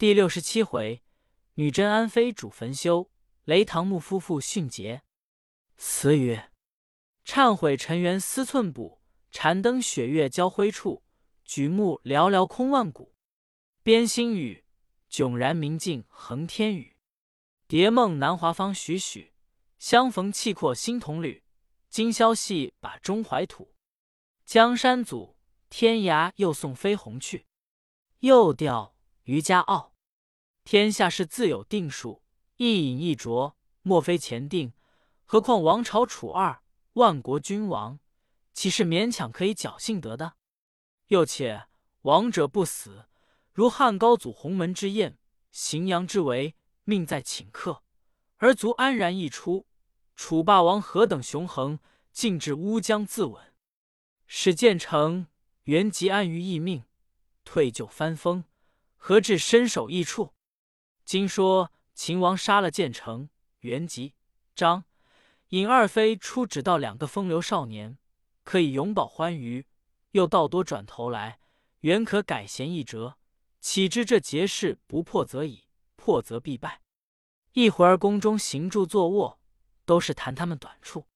第六十七回，女真安妃主焚修，雷唐木夫妇殉节。词曰：忏悔尘缘思寸步，禅灯雪月交辉处。举目寥寥空万古，边心语，迥然明镜横天宇。蝶梦南华方许许，相逢气阔新同旅。今宵戏把中怀土，江山阻，天涯又送飞鸿去。又调渔家傲。天下事自有定数，一饮一啄，莫非前定。何况王朝楚二万国君王，岂是勉强可以侥幸得的？又且王者不死，如汉高祖鸿门之宴，荥阳之围，命在请客，而卒安然一出。楚霸王何等雄横，竟至乌江自刎，使建成原籍安于一命，退就翻封，何至身首异处？今说秦王杀了建成、元吉、张尹二妃，出只道两个风流少年，可以永保欢愉；又道多转头来，原可改弦易辙。岂知这节事不破则已，破则必败。一会儿宫中行住坐卧，都是谈他们短处。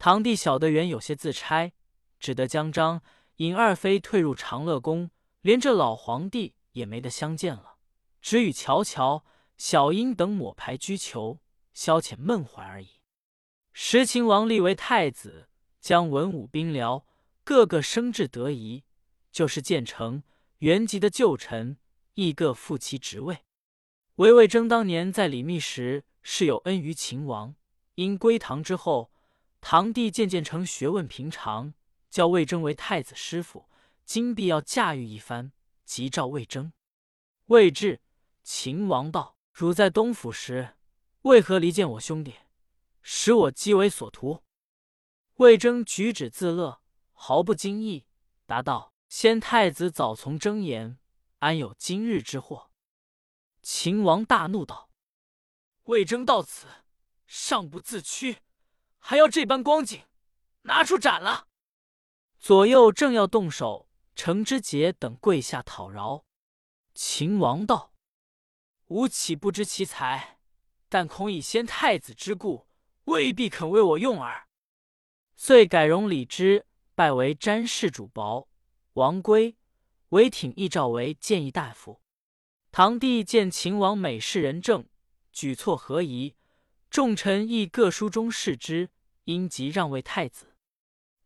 堂弟晓得原有些自差，只得将张尹二妃退入长乐宫，连这老皇帝也没得相见了。只与乔乔、小英等抹牌居求，消遣闷怀而已。时秦王立为太子，将文武兵僚个个升至德仪，就是建成、元吉的旧臣，亦各复其职位。唯魏征当年在李密时，是有恩于秦王，因归唐之后，堂弟渐渐成学问平常，叫魏征为太子师傅，今必要驾驭一番，即召魏征。魏至。秦王道：“汝在东府时，为何离间我兄弟，使我讥为所图？”魏征举止自乐，毫不惊异，答道：“先太子早从征言，安有今日之祸？”秦王大怒道：“魏征到此，尚不自屈，还要这般光景，拿出斩了！”左右正要动手，程之杰等跪下讨饶。秦王道。吾岂不知其才？但恐以先太子之故，未必肯为我用耳。遂改容李之，拜为詹事主薄。王归、韦挺亦召为谏议大夫。堂弟见秦王美事人政，举措合宜，众臣亦各书中视之，因即让位太子。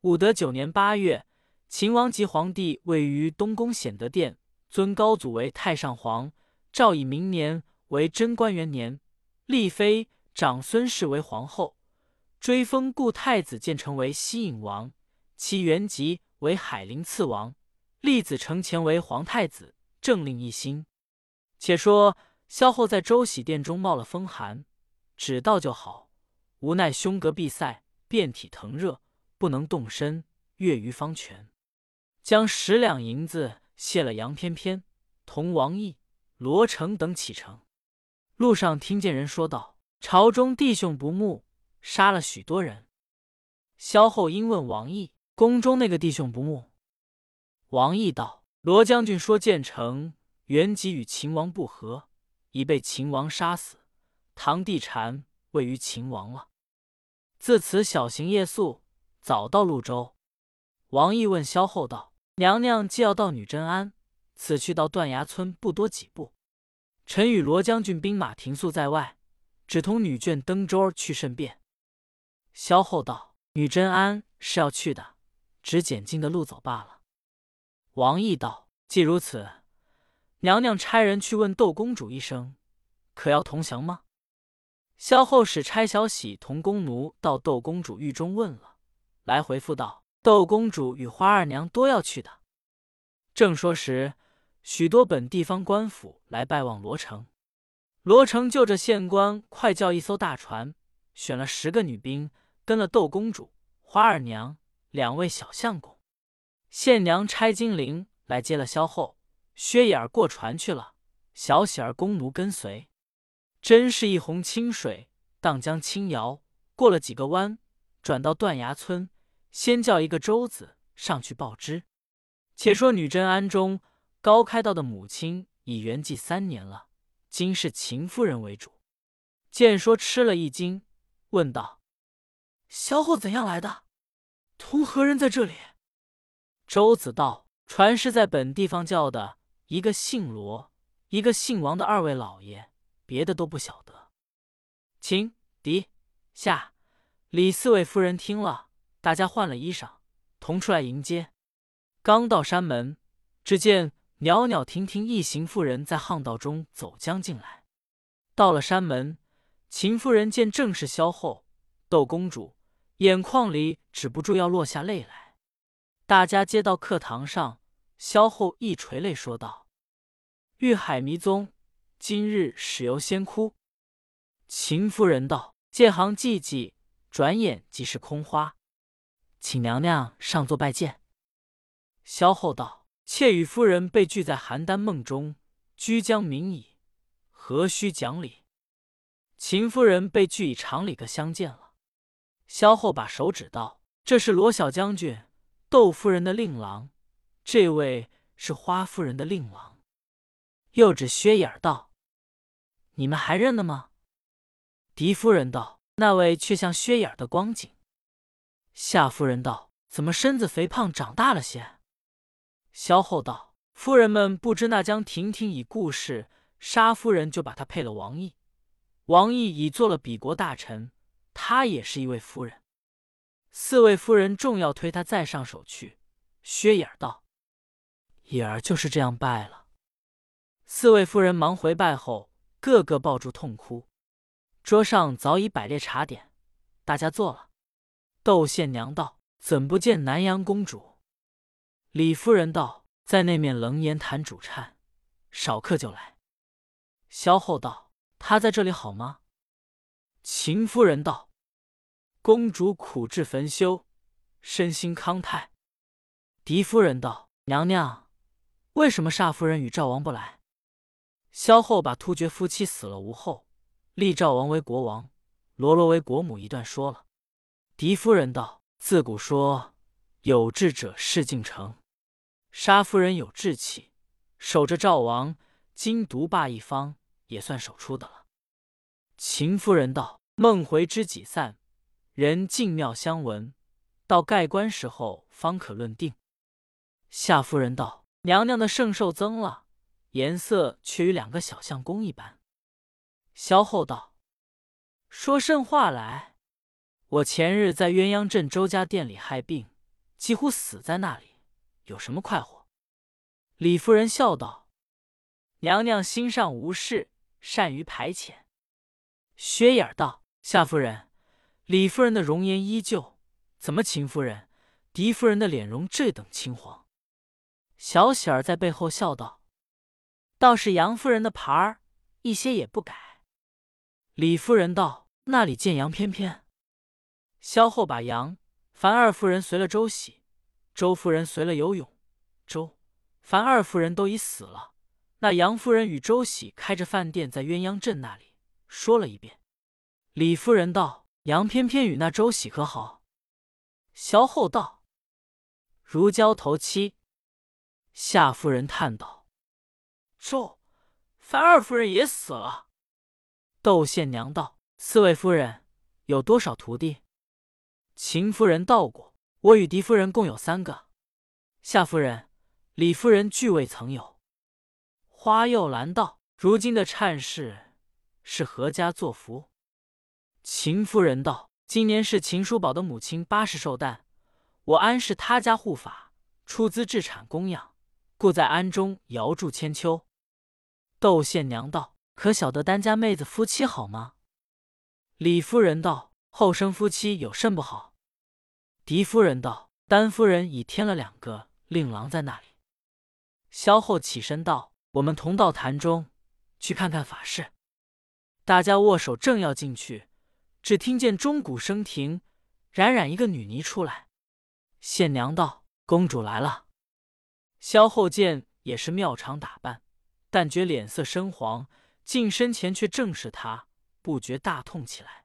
武德九年八月，秦王及皇帝位于东宫显德殿，尊高祖为太上皇。诏以明年为贞观元年，立妃长孙氏为皇后，追封故太子建成为西尹王，其原籍为海陵次王，立子承乾为皇太子，政令一新。且说萧后在周喜殿中冒了风寒，只道就好，无奈胸膈闭塞，遍体疼热，不能动身，跃于方泉，将十两银子谢了杨翩翩，同王毅。罗成等启程，路上听见人说道：“朝中弟兄不睦，杀了许多人。”萧后因问王毅：“宫中那个弟兄不睦？”王毅道：“罗将军说建成、元吉与秦王不和，已被秦王杀死，堂弟禅位于秦王了。自此小行夜宿，早到潞州。”王毅问萧后道：“娘娘既要到女真安？”此去到断崖村不多几步，臣与罗将军兵马停宿在外，只同女眷登舟去甚便。萧后道：“女真安是要去的，只拣近的路走罢了。”王毅道：“既如此，娘娘差人去问窦公主一声，可要同降吗？”萧后使差小喜同宫奴到窦公主狱中问了，来回复道：“窦公主与花二娘多要去的。”正说时。许多本地方官府来拜望罗成，罗成就着县官快叫一艘大船，选了十个女兵，跟了窦公主、花二娘两位小相公。县娘差金陵来接了萧后，薛眼儿过船去了，小喜儿弓奴跟随。真是一泓清水荡江轻摇，过了几个弯，转到断崖村，先叫一个舟子上去报知。且说女真庵中。高开道的母亲已圆寂三年了，今是秦夫人为主。”见说吃了一惊，问道：“萧后怎样来的？同何人在这里？”周子道：“传是在本地方叫的，一个姓罗，一个姓王的二位老爷，别的都不晓得。”秦、狄、夏、李四位夫人听了，大家换了衣裳，同出来迎接。刚到山门，只见袅袅婷婷一行妇人在巷道中走将进来。到了山门。秦夫人见正是萧后，窦公主，眼眶里止不住要落下泪来。大家接到课堂上，萧后一垂泪说道：“玉海迷踪，今日始由先哭。”秦夫人道：“借行寂寂，转眼即是空花，请娘娘上座拜见。”萧后道：“妾与夫人被拒在邯郸梦中，居将明矣，何须讲理？”秦夫人被拒以长礼，个相见了。萧后把手指道：“这是罗小将军，窦夫人的令郎；这位是花夫人的令郎。”又指薛眼道：“你们还认得吗？”狄夫人道：“那位却像薛眼的光景。”夏夫人道：“怎么身子肥胖，长大了些？”萧后道：“夫人们不知那江婷婷已故世，沙夫人就把她配了王毅。”王毅已做了比国大臣，他也是一位夫人。四位夫人重要推他再上手去。薛眼道：“眼儿就是这样败了。”四位夫人忙回拜后，个个抱住痛哭。桌上早已摆列茶点，大家坐了。窦宪娘道：“怎不见南阳公主？”李夫人道：“在那面冷言谈主颤，少客就来。”萧后道。他在这里好吗？秦夫人道：“公主苦志焚修，身心康泰。”狄夫人道：“娘娘，为什么煞夫人与赵王不来？”萧后把突厥夫妻死了无后，立赵王为国王，罗罗为国母一段说了。狄夫人道：“自古说有志者事竟成，杀夫人有志气，守着赵王，今独霸一方。”也算守出的了。秦夫人道：“梦回知己散，人尽庙相闻，到盖棺时候方可论定。”夏夫人道：“娘娘的圣寿增了，颜色却与两个小相公一般。”萧后道：“说甚话来？我前日在鸳鸯镇周家店里害病，几乎死在那里，有什么快活？”李夫人笑道：“娘娘心上无事。”善于排遣。薛眼道：“夏夫人、李夫人的容颜依旧，怎么秦夫人、狄夫人的脸容这等青黄？”小喜儿在背后笑道：“倒是杨夫人的牌儿，一些也不改。”李夫人道：“那里见杨翩翩？”萧后把杨、樊二夫人随了周喜，周夫人随了游泳，周、樊二夫人都已死了。那杨夫人与周喜开着饭店，在鸳鸯镇那里说了一遍。李夫人道：“杨翩翩与那周喜和好？”萧后道：“如胶头漆。”夏夫人叹道：“周、樊二夫人也死了。”窦宪娘道：“四位夫人有多少徒弟？”秦夫人道过：“我与狄夫人共有三个。”夏夫人、李夫人俱未曾有。花又兰道：“如今的忏事是何家作福？”秦夫人道：“今年是秦叔宝的母亲八十寿诞，我安是他家护法，出资置产供养，故在庵中遥祝千秋。”窦宪娘道：“可晓得丹家妹子夫妻好吗？”李夫人道：“后生夫妻有甚不好？”狄夫人道：“丹夫人已添了两个令郎在那里。”萧后起身道。我们同到坛中去看看法事。大家握手，正要进去，只听见钟鼓声停，冉冉一个女尼出来。县娘道：“公主来了。”萧后见也是妙长打扮，但觉脸色深黄，近身前却正是她，不觉大痛起来。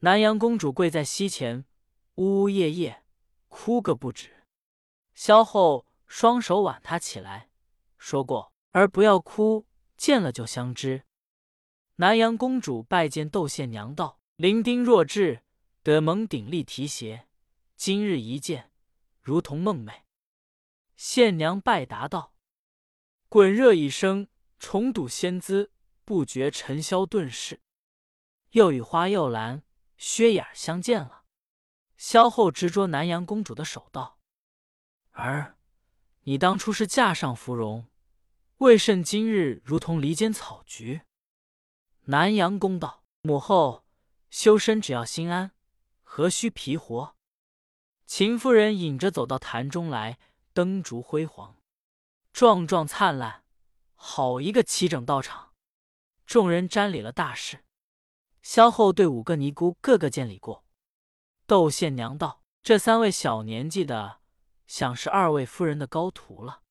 南阳公主跪在膝前，呜呜咽咽，哭个不止。萧后双手挽她起来，说过。儿不要哭，见了就相知。”南阳公主拜见窦宪娘道：“伶仃若至，得蒙鼎力提携，今日一见，如同梦寐。”县娘拜答道：“滚热一生，重睹仙姿，不觉尘嚣遁世。”又与花又兰、薛眼相见了。萧后执着南阳公主的手道：“儿，你当初是架上芙蓉，为甚今日如同离间草菊？”南阳公道：“母后修身只要心安，何须皮活？”秦夫人引着走到坛中来。灯烛辉煌，壮壮灿烂，好一个齐整道场！众人瞻礼了大事。萧后对五个尼姑个个见礼过。窦宪娘道：“这三位小年纪的，想是二位夫人的高徒了。”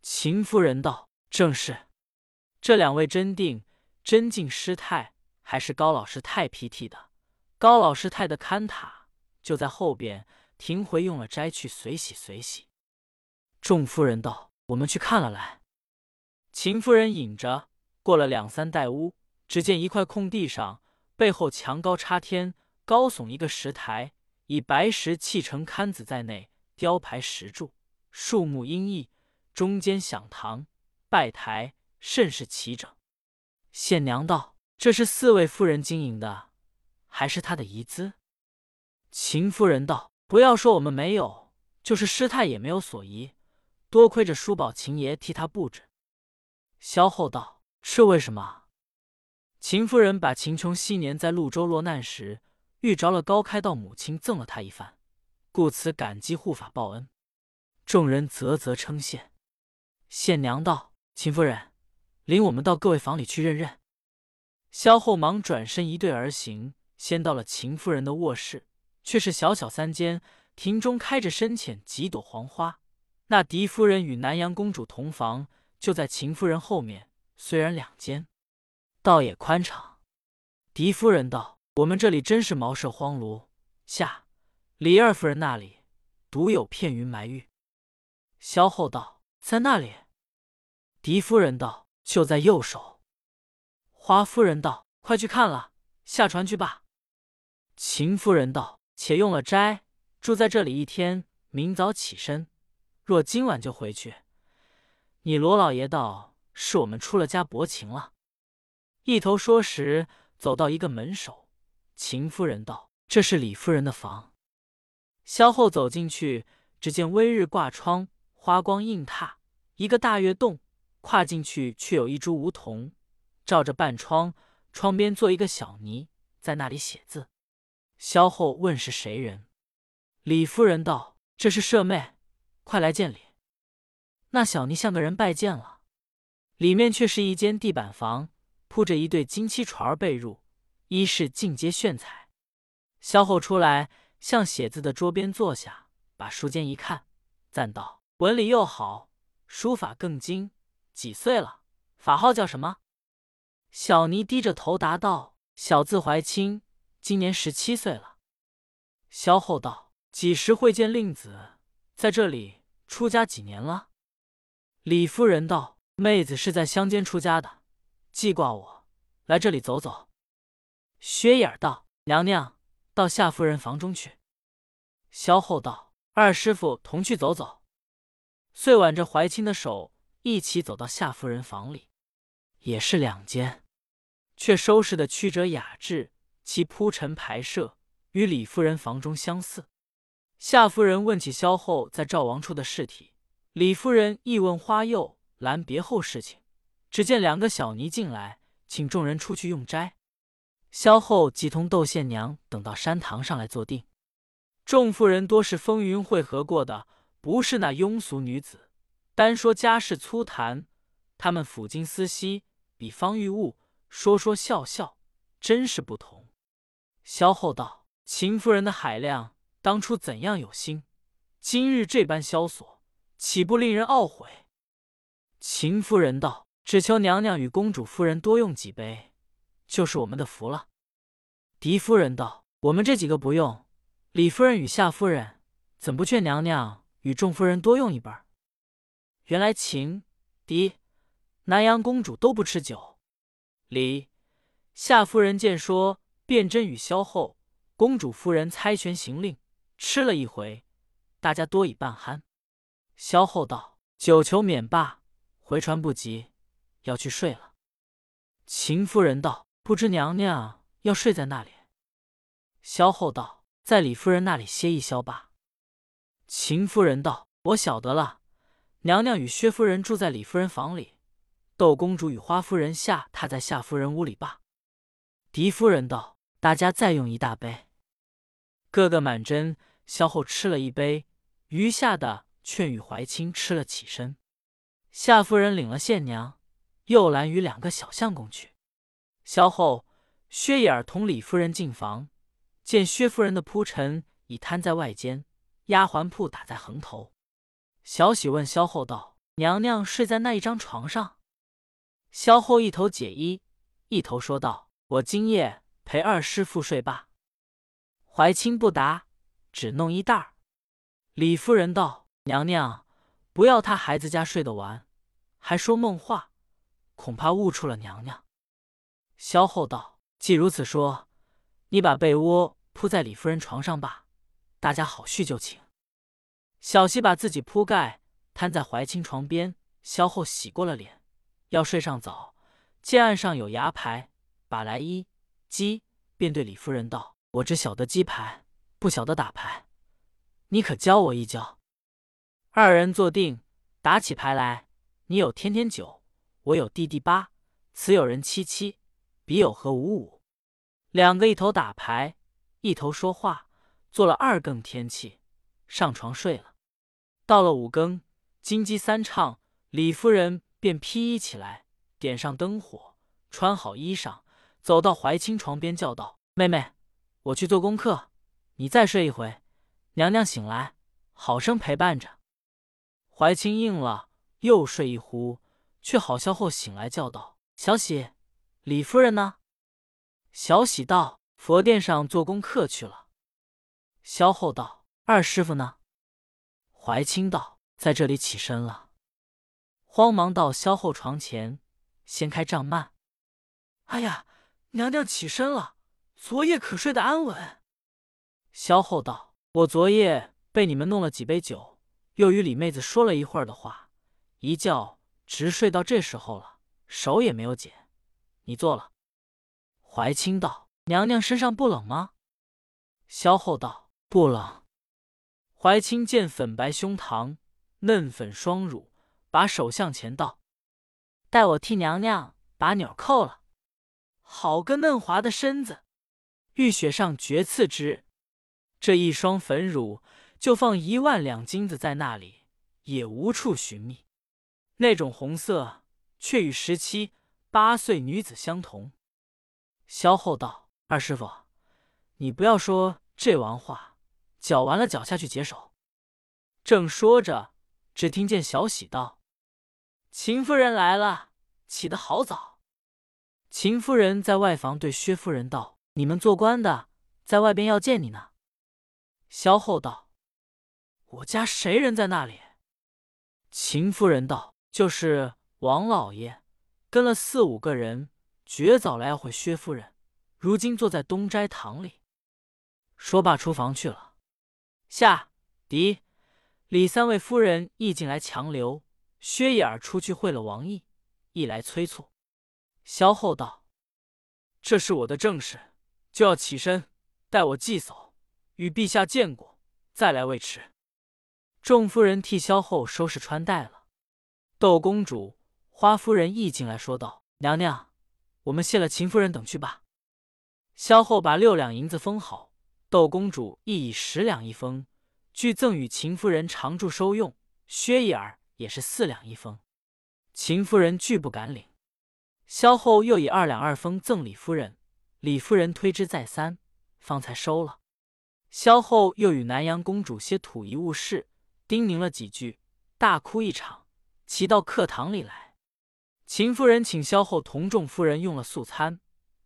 秦夫人道：“正是。这两位真定、真静师太，还是高老师太批替的。高老师太的看塔就在后边，停回用了斋去随喜随喜。”众夫人道：“我们去看了来。”秦夫人引着过了两三代屋，只见一块空地上，背后墙高插天，高耸一个石台，以白石砌成龛子在内，雕排石柱，树木阴翳，中间享堂拜台，甚是齐整。县娘道：“这是四位夫人经营的，还是他的遗资？”秦夫人道：“不要说我们没有，就是师太也没有所遗。”多亏着叔宝秦爷替他布置。萧后道：“是为什么？”秦夫人把秦琼昔年在潞州落难时遇着了高开道母亲，赠了他一番，故此感激护法报恩。众人啧啧称羡。县娘道：“秦夫人，领我们到各位房里去认认。”萧后忙转身一对而行，先到了秦夫人的卧室，却是小小三间，庭中开着深浅几朵黄花。那狄夫人与南阳公主同房，就在秦夫人后面。虽然两间，倒也宽敞。狄夫人道：“我们这里真是茅舍荒庐。”下李二夫人那里独有片云埋玉。萧后道：“在那里？”狄夫人道：“就在右手。”华夫人道：“快去看了，下船去吧。”秦夫人道：“且用了斋，住在这里一天，明早起身。”若今晚就回去，你罗老爷道是我们出了家薄情了。一头说时，走到一个门首，秦夫人道：“这是李夫人的房。”萧后走进去，只见微日挂窗，花光映榻，一个大月洞。跨进去，却有一株梧桐，照着半窗，窗边坐一个小尼，在那里写字。萧后问是谁人，李夫人道：“这是舍妹。”快来见礼！那小尼像个人拜见了，里面却是一间地板房，铺着一对金漆床被褥，衣饰尽皆炫彩。萧后出来，向写字的桌边坐下，把书笺一看，赞道：“文理又好，书法更精。几岁了？法号叫什么？”小尼低着头答道：“小字怀清，今年十七岁了。”萧后道：“几时会见令子？在这里？”出家几年了？李夫人道：“妹子是在乡间出家的，记挂我来这里走走。”薛眼道：“娘娘到夏夫人房中去。”萧后道：“二师傅同去走走。”遂挽着怀清的手一起走到夏夫人房里，也是两间，却收拾的曲折雅致，其铺陈排设与李夫人房中相似。夏夫人问起萧后在赵王处的事体，李夫人亦问花又兰别后事情。只见两个小尼进来，请众人出去用斋。萧后即同窦宪娘等到山堂上来坐定。众妇人多是风云会合过的，不是那庸俗女子。单说家世粗谈，他们抚今思昔，比方遇物，说说笑笑，真是不同。萧后道：“秦夫人的海量。”当初怎样有心，今日这般萧索，岂不令人懊悔？秦夫人道：“只求娘娘与公主夫人多用几杯，就是我们的福了。”狄夫人道：“我们这几个不用，李夫人与夏夫人怎不劝娘娘与众夫人多用一杯？”原来秦、狄南阳公主都不吃酒。李夏夫人见说，便真与萧后。公主夫人猜拳行令，吃了一回，大家多已半酣。萧后道：“酒求免罢，回船不急，要去睡了。”秦夫人道：“不知娘娘要睡在那里？”萧后道：“在李夫人那里歇一宵吧。”秦夫人道：“我晓得了，娘娘与薛夫人住在李夫人房里，窦公主与花夫人下榻在夏夫人屋里罢。”狄夫人道：“大家再用一大杯。”个个满斟，萧后吃了一杯，余下的劝与怀清吃了起身。夏夫人领了县娘、又兰与两个小相公去。萧后、薛衍儿同李夫人进房，见薛夫人的铺陈已摊在外间，丫鬟铺打在横头。小喜问萧后道：“娘娘睡在那一张床上？”萧后一头解衣，一头说道：“我今夜陪二师父睡罢。”怀清不答，只弄衣袋儿。李夫人道：“娘娘，不要他孩子家睡得完，还说梦话，恐怕误触了娘娘。”萧后道：“既如此说，你把被窝铺在李夫人床上吧，大家好叙旧情。”小溪把自己铺盖摊在怀清床边。萧后洗过了脸，要睡上早，见案上有牙牌，把来一击，便对李夫人道。我只晓得击牌，不晓得打牌，你可教我一教。二人坐定，打起牌来。你有天天九，我有地地八，此有人七七，彼有何五五。两个一头打牌，一头说话，做了二更天气，上床睡了。到了五更，金鸡三唱，李夫人便披衣起来，点上灯火，穿好衣裳，走到怀清床边，叫道：“妹妹。”我去做功课，你再睡一回。娘娘醒来，好生陪伴着。怀清应了，又睡一呼，却好笑后醒来，叫道：“小喜，李夫人呢？”小喜道：“佛殿上做功课去了。”萧后道：“二师傅呢？”怀清道：“在这里起身了。”慌忙到萧后床前，掀开帐幔。哎呀，娘娘起身了。昨夜可睡得安稳？萧后道：“我昨夜被你们弄了几杯酒，又与李妹子说了一会儿的话，一觉直睡到这时候了，手也没有解。你坐了。”怀清道：“娘娘身上不冷吗？”萧后道：“不冷。”怀清见粉白胸膛，嫩粉双乳，把手向前道：“待我替娘娘把钮扣了，好个嫩滑的身子。”玉雪上绝赐之，这一双粉乳，就放一万两金子在那里，也无处寻觅。那种红色，却与十七八岁女子相同。萧后道：“二师傅，你不要说这玩话，搅完了脚下去解手。”正说着，只听见小喜道：“秦夫人来了，起得好早。”秦夫人在外房对薛夫人道。你们做官的在外边要见你呢。萧后道：“我家谁人在那里？”秦夫人道：“就是王老爷，跟了四五个人，绝早来要会薛夫人，如今坐在东斋堂里。”说罢出房去了。夏、狄、李三位夫人亦进来强留。薛眼儿出去会了王毅，亦来催促。萧后道：“这是我的正事。”就要起身，待我祭扫，与陛下见过，再来未迟。众夫人替萧后收拾穿戴了。窦公主、花夫人亦进来说道：“娘娘，我们谢了秦夫人等去吧。”萧后把六两银子封好，窦公主亦以十两一封，俱赠与秦夫人常住收用。薛姨儿也是四两一封，秦夫人拒不敢领。萧后又以二两二封赠李夫人。李夫人推之再三，方才收了。萧后又与南阳公主些土遗物事，叮咛了几句，大哭一场，齐到客堂里来。秦夫人请萧后同众夫人用了素餐，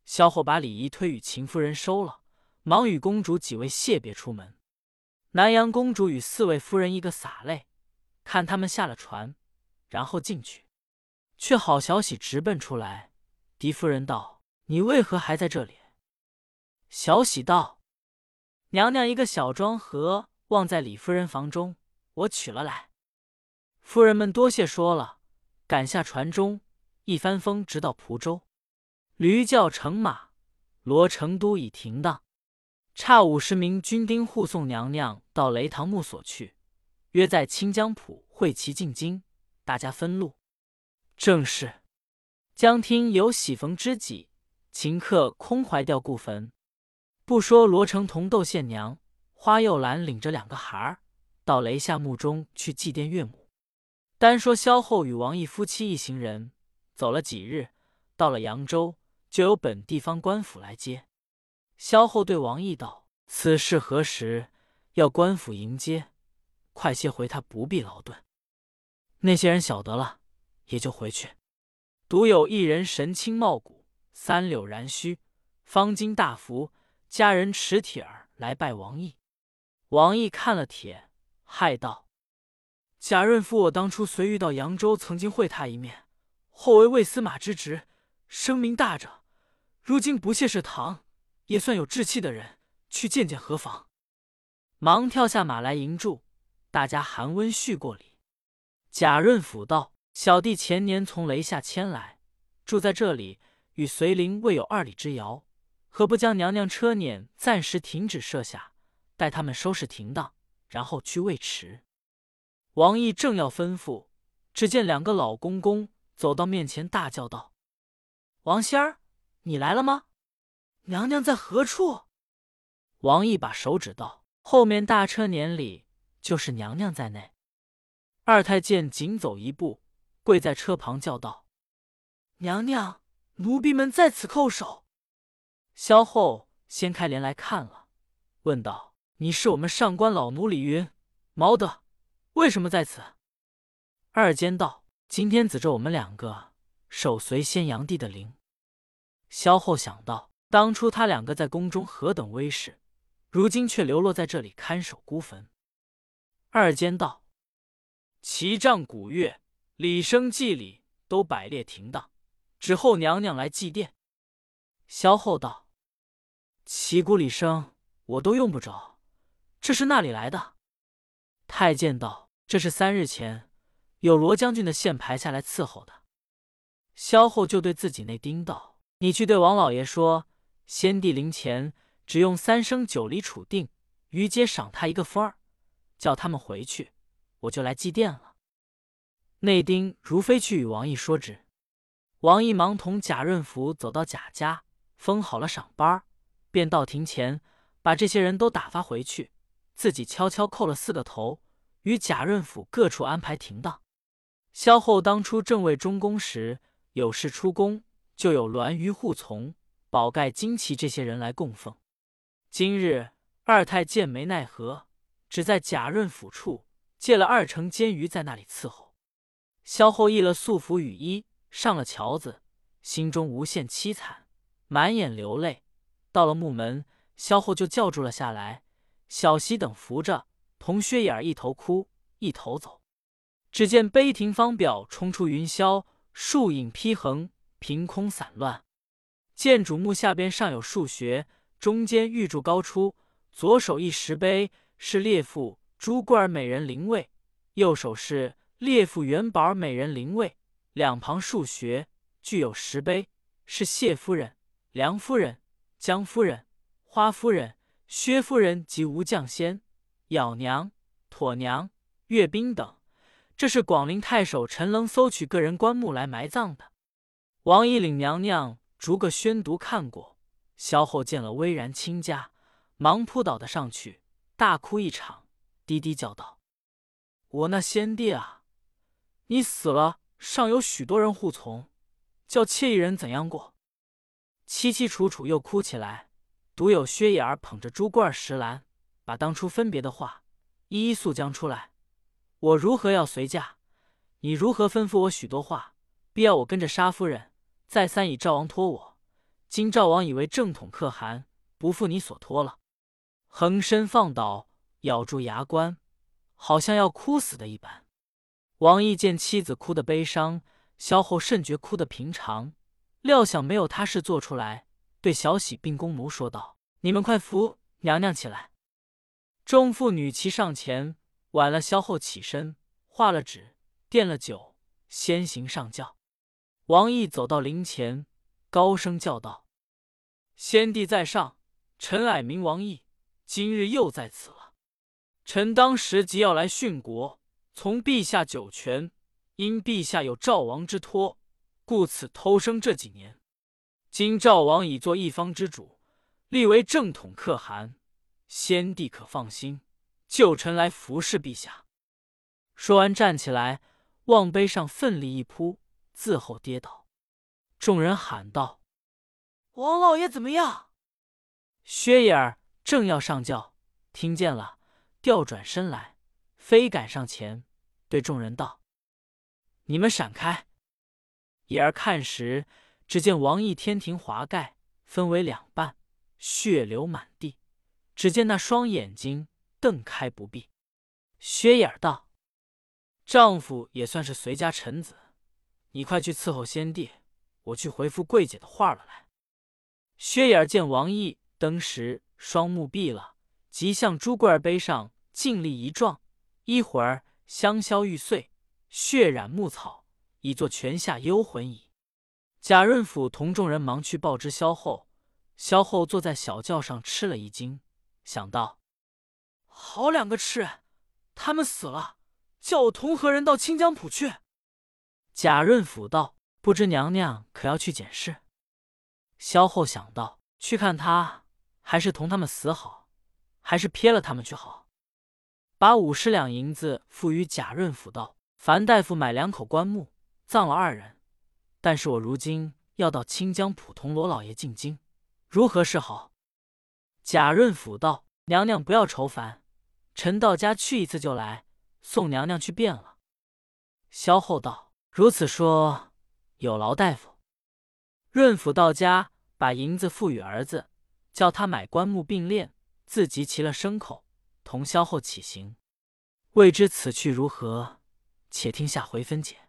萧后把礼仪推与秦夫人收了，忙与公主几位谢别出门。南阳公主与四位夫人一个洒泪，看他们下了船，然后进去。却好小喜直奔出来。狄夫人道：“你为何还在这里？”小喜道：“娘娘一个小庄盒忘在李夫人房中，我取了来。”夫人们多谢说了，赶下船中，一帆风直到蒲州。驴叫乘马，罗成都已停当。差五十名军丁护送娘娘到雷堂墓所去，约在清江浦会齐进京，大家分路。正是江听有喜逢知己，顷刻空怀吊故坟。不说罗成同窦宪娘，花又兰领着两个孩儿到雷下墓中去祭奠岳母。单说萧后与王毅夫妻一行人走了几日，到了扬州，就有本地方官府来接。萧后对王毅道：“此事何时？要官府迎接，快些回，他不必劳顿。那些人晓得了，也就回去。独有一人神清貌古，三绺髯须，方巾大服，家人持帖儿来拜王毅。王毅看了帖，骇道：‘贾润夫，我当初随遇到扬州，曾经会他一面，后为魏司马之职，声名大着，如今不屑是堂。’”也算有志气的人，去见见何妨？忙跳下马来迎住，大家寒温叙过礼。贾润甫道：“小弟前年从雷下迁来，住在这里，与随邻未有二里之遥，何不将娘娘车辇暂时停止设下，待他们收拾停当，然后去尉迟。”王毅正要吩咐，只见两个老公公走到面前，大叫道：“王仙儿，你来了吗？”娘娘在何处？王毅把手指道：“后面大车辇里，就是娘娘在内。”二太监紧走一步，跪在车旁叫道：“娘娘，奴婢们在此叩首。”萧后掀开帘来看了，问道：“你是我们上官老奴李云、毛德，为什么在此？”二监道：“今天子着我们两个守随先阳帝的灵。”萧后想到。当初他两个在宫中何等威势，如今却流落在这里看守孤坟。二监道：齐杖鼓乐、礼生祭礼都摆列停当，只候娘娘来祭奠。萧后道：旗鼓礼生我都用不着，这是那里来的？太监道：这是三日前有罗将军的线排下来伺候的。萧后就对自己那丁道：你去对王老爷说。先帝灵前只用三升九厘处定，余皆赏他一个分儿，叫他们回去，我就来祭奠了。内丁如飞去与王毅说之，王毅忙同贾润福走到贾家，封好了赏班，便到庭前把这些人都打发回去，自己悄悄叩了四个头，与贾润甫各处安排停当。萧后当初正位中宫时，有事出宫，就有栾舆护从。宝盖、旌旗这些人来供奉。今日二太监没奈何，只在贾润府处借了二成监鱼，在那里伺候。萧后译了素服雨衣，上了桥子，心中无限凄惨，满眼流泪。到了木门，萧后就叫住了下来。小喜等扶着，同薛眼儿一头哭一头走。只见碑亭方表冲出云霄，树影披横，凭空散乱。建主墓下边上有数穴，中间玉柱高出，左手一石碑，是列父朱贵儿美人灵位；右手是列父元宝美人灵位。两旁数穴具有石碑，是谢夫人、梁夫人、江夫人、花夫人、薛夫人及吴将仙、咬娘、妥娘、阅兵等。这是广陵太守陈棱搜取个人棺木来埋葬的。王姨领娘娘。逐个宣读看过，萧后见了巍然亲家，忙扑倒的上去，大哭一场，低低叫道：“我那先帝啊，你死了，尚有许多人护从，叫妾一人怎样过？”凄凄楚楚又哭起来，独有薛眼儿捧着珠罐石兰，把当初分别的话一一诉将出来。我如何要随嫁？你如何吩咐我许多话，必要我跟着沙夫人？再三以赵王托我，今赵王以为正统可汗，不负你所托了。横身放倒，咬住牙关，好像要哭死的一般。王毅见妻子哭得悲伤，萧后甚觉哭得平常，料想没有他事做出来，对小喜并宫奴说道：“你们快扶娘娘起来。”众妇女齐上前挽了萧后起身，画了纸，垫了酒，先行上轿。王毅走到灵前，高声叫道：“先帝在上，臣矮名王毅，今日又在此了。臣当时即要来殉国，从陛下九泉，因陛下有赵王之托，故此偷生这几年。今赵王已做一方之主，立为正统可汗，先帝可放心，就臣来服侍陛下。”说完，站起来，往碑上奋力一扑。自后跌倒，众人喊道：“王老爷怎么样？”薛野儿正要上轿，听见了，调转身来，飞赶上前，对众人道：“你们闪开！”野儿看时，只见王毅天庭华盖分为两半，血流满地，只见那双眼睛瞪开不闭。薛野儿道：“丈夫也算是随家臣子。”你快去伺候先帝，我去回复桂姐的话了。来，薛眼见王毅登时双目闭了，即向朱贵儿碑上尽力一撞，一会儿香消玉碎，血染木草，已作泉下幽魂矣。贾润甫同众人忙去报知萧后，萧后坐在小轿上吃了一惊，想到：好两个痴人，他们死了，叫我同何人到清江浦去？贾润甫道：“不知娘娘可要去检视？”萧后想到：“去看他，还是同他们死好，还是撇了他们去好？”把五十两银子付与贾润甫道：“樊大夫买两口棺木，葬了二人。但是我如今要到清江浦同罗老爷进京，如何是好？”贾润甫道：“娘娘不要愁烦，臣到家去一次就来，送娘娘去便了。”萧后道。如此说，有劳大夫。润甫到家，把银子付与儿子，叫他买棺木并殓，自即骑了牲口，同萧后起行。未知此去如何，且听下回分解。